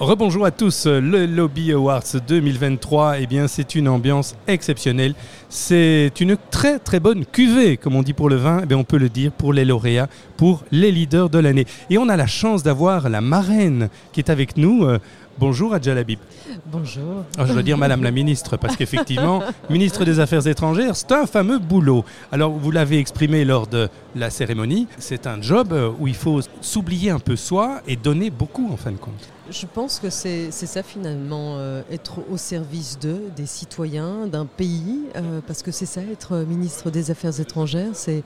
Rebonjour à tous, le Lobby Awards 2023, eh bien c'est une ambiance exceptionnelle. C'est une très très bonne cuvée, comme on dit pour le vin, eh bien, on peut le dire pour les lauréats, pour les leaders de l'année. Et on a la chance d'avoir la marraine qui est avec nous. Euh, Bonjour Adja Labib. Bonjour. Ah, je dois dire Madame la Ministre, parce qu'effectivement, ministre des Affaires étrangères, c'est un fameux boulot. Alors, vous l'avez exprimé lors de la cérémonie, c'est un job euh, où il faut s'oublier un peu soi et donner beaucoup en fin de compte. Je pense que c'est ça finalement, euh, être au service d'eux, des citoyens, d'un pays, euh, parce que c'est ça, être ministre des Affaires étrangères, c'est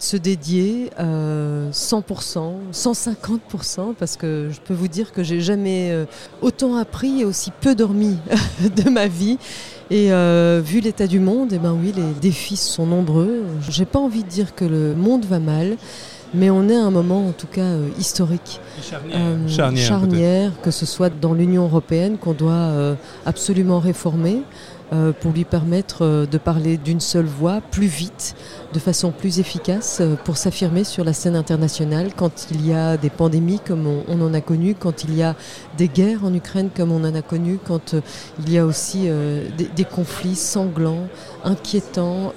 se dédier 100%, 150%, parce que je peux vous dire que j'ai jamais autant appris et aussi peu dormi de ma vie. Et vu l'état du monde, et eh ben oui, les défis sont nombreux. J'ai pas envie de dire que le monde va mal, mais on est à un moment en tout cas euh, historique. Charnière, charnière que ce soit dans l'Union européenne qu'on doit euh, absolument réformer. Euh, pour lui permettre euh, de parler d'une seule voix, plus vite, de façon plus efficace, euh, pour s'affirmer sur la scène internationale quand il y a des pandémies comme on, en a connu, quand il y a des guerres en Ukraine comme on en a connu, quand il y a aussi des, conflits sanglants, inquiétants.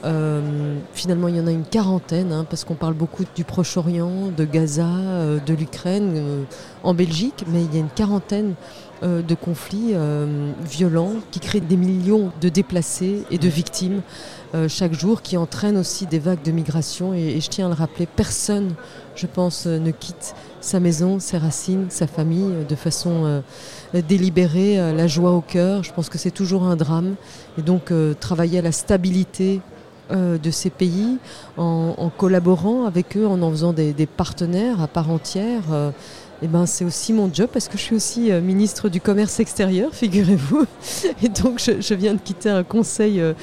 finalement, il y en a une quarantaine, hein, parce qu'on parle beaucoup du Proche-Orient, de Gaza, de l'Ukraine, en Belgique, mais il y a une quarantaine euh, de conflits euh, violents qui créent des millions de déplacés et de victimes euh, chaque jour, qui entraînent aussi des vagues de migration. Et, je tiens à le rappeler, personne, je pense, ne quitte sa maison, ses racines, sa famille de façon délibérée, la joie au cœur. Je pense que c'est toujours un drame. Et donc travailler à la stabilité de ces pays en, collaborant avec eux, en en faisant des, des partenaires à part entière eh ben, c'est aussi mon job parce que je suis aussi euh, ministre du commerce extérieur, figurez-vous. Et donc je, viens de quitter un conseil euh,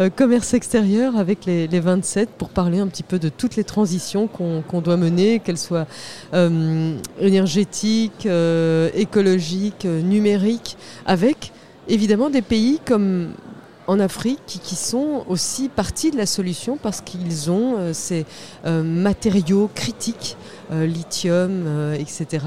euh, commerce extérieur avec les, 27 pour parler un petit peu de toutes les transitions qu'on doit mener, qu'elles soient énergétiques, écologiques, numériques, avec évidemment des pays comme en Afrique qui, sont aussi partie de la solution parce qu'ils ont ces matériaux critiques euh, lithium, euh, etc.,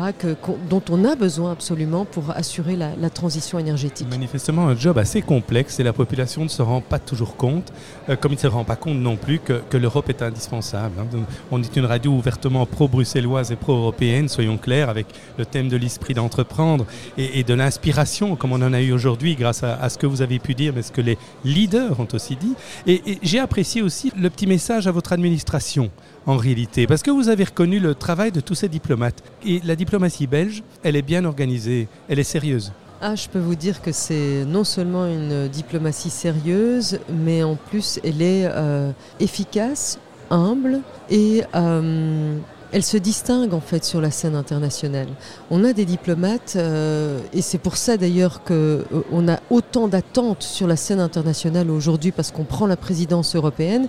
dont on a besoin absolument pour assurer la, transition énergétique. Manifestement, un job assez complexe et la population ne se rend pas toujours compte, euh, comme il ne se rend pas compte non plus que, que l'Europe est indispensable. Hein. On est une radio ouvertement pro-bruxelloise et pro-européenne, soyons clairs, avec le thème de l'esprit d'entreprendre et, de l'inspiration, comme on en a eu aujourd'hui grâce à, ce que vous avez pu dire, mais ce que les leaders ont aussi dit. et j'ai apprécié aussi le petit message à votre administration en réalité Parce que vous avez reconnu le travail de tous ces diplomates. Et la diplomatie belge, elle est bien organisée, elle est sérieuse. Ah, je peux vous dire que c'est non seulement une diplomatie sérieuse, mais en plus elle est euh, efficace, humble et euh, elle se distingue en fait sur la scène internationale. On a des diplomates, euh, et c'est pour ça d'ailleurs qu'on a autant d'attentes sur la scène internationale aujourd'hui parce qu'on prend la présidence européenne,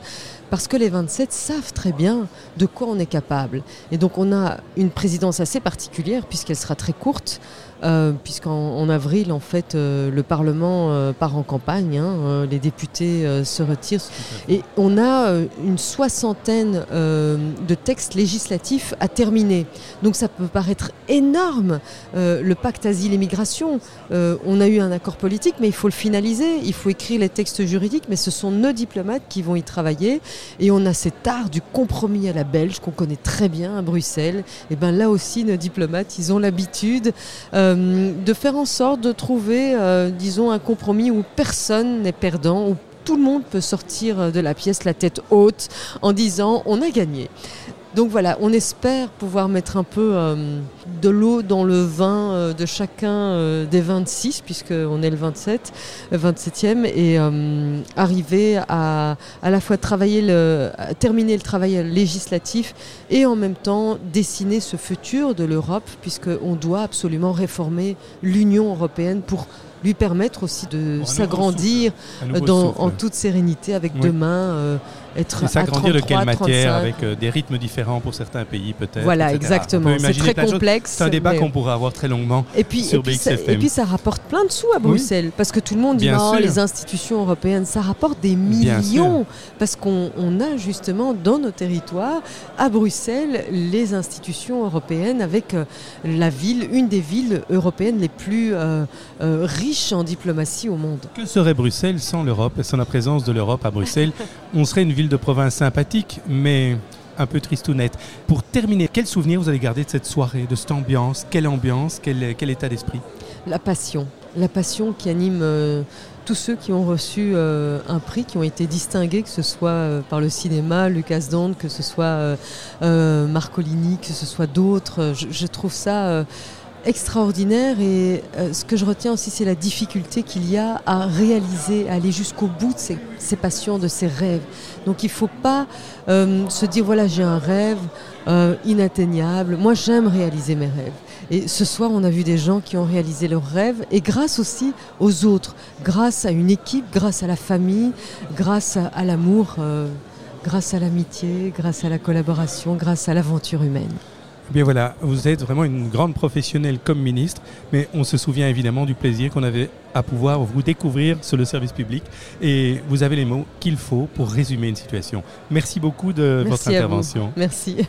parce que les 27 savent très bien de quoi on est capable. Et donc on a une présidence assez particulière puisqu'elle sera très courte, euh, puisqu'en avril, en fait, euh, le Parlement euh, part en campagne, hein, les députés se retirent, et on a une soixantaine de textes législatifs à terminer. Donc ça peut paraître énorme, le pacte asile et migration. on a eu un accord politique, mais il faut le finaliser, il faut écrire les textes juridiques, mais ce sont nos diplomates qui vont y travailler. Et on a cet art du compromis à la belge qu'on connaît très bien à Bruxelles. Et bien là aussi, nos diplomates, ils ont l'habitude euh, de faire en sorte de trouver, euh, disons, un compromis où personne n'est perdant, où tout le monde peut sortir de la pièce la tête haute en disant on a gagné. Donc voilà, on espère pouvoir mettre un peu euh, de l'eau dans le vin euh, de chacun euh, des 26, puisqu'on est le 27, 27e, et arriver à à la fois travailler le, terminer le travail législatif et en même temps dessiner ce futur de l'Europe, puisqu'on doit absolument réformer l'Union européenne pour lui permettre aussi de s'agrandir en toute sérénité avec demain être s'agrandir de quelle matière avec euh, des rythmes différents pour certains pays peut-être voilà exactement c'est très complexe. C'est un débat mais- qu'on pourra avoir très longuement. Et puis, sur et, puis ça, et puis ça rapporte plein de sous à Bruxelles, parce que tout le monde dit Bien non, sûr. les institutions européennes, ça rapporte des millions, parce qu'on on a justement dans nos territoires, à Bruxelles, les institutions européennes avec euh, la ville, une des villes européennes les plus euh, euh, riches en diplomatie au monde. Que serait Bruxelles sans l'Europe et sans la présence de l'Europe à Bruxelles? On serait une ville de province sympathique, mais un peu tristounette. Pour terminer, quel souvenir vous allez garder de cette soirée, de cette ambiance? Quelle ambiance? Quel, état d'esprit? La passion, la passion qui anime euh, tous ceux qui ont reçu euh, un prix, qui ont été distingués, que ce soit euh, par le cinéma, Lucas Dond, que ce soit Marcolini, que ce soit d'autres. Je, trouve ça extraordinaire et euh, ce que je retiens aussi, c'est la difficulté qu'il y a à réaliser, à aller jusqu'au bout de ses, passions, de ses rêves. Donc il ne faut pas euh, se dire voilà, j'ai un rêve euh, inatteignable. Moi, j'aime réaliser mes rêves. Et ce soir, on a vu des gens qui ont réalisé leurs rêves, et grâce aussi aux autres, grâce à une équipe, grâce à la famille, grâce à, l'amour, grâce à l'amitié, grâce à la collaboration, grâce à l'aventure humaine. Eh Bien voilà, vous êtes vraiment une grande professionnelle comme ministre, mais on se souvient évidemment du plaisir qu'on avait à pouvoir vous découvrir sur le service public et vous avez les mots qu'il faut pour résumer une situation. Merci beaucoup de votre vous. intervention. Merci.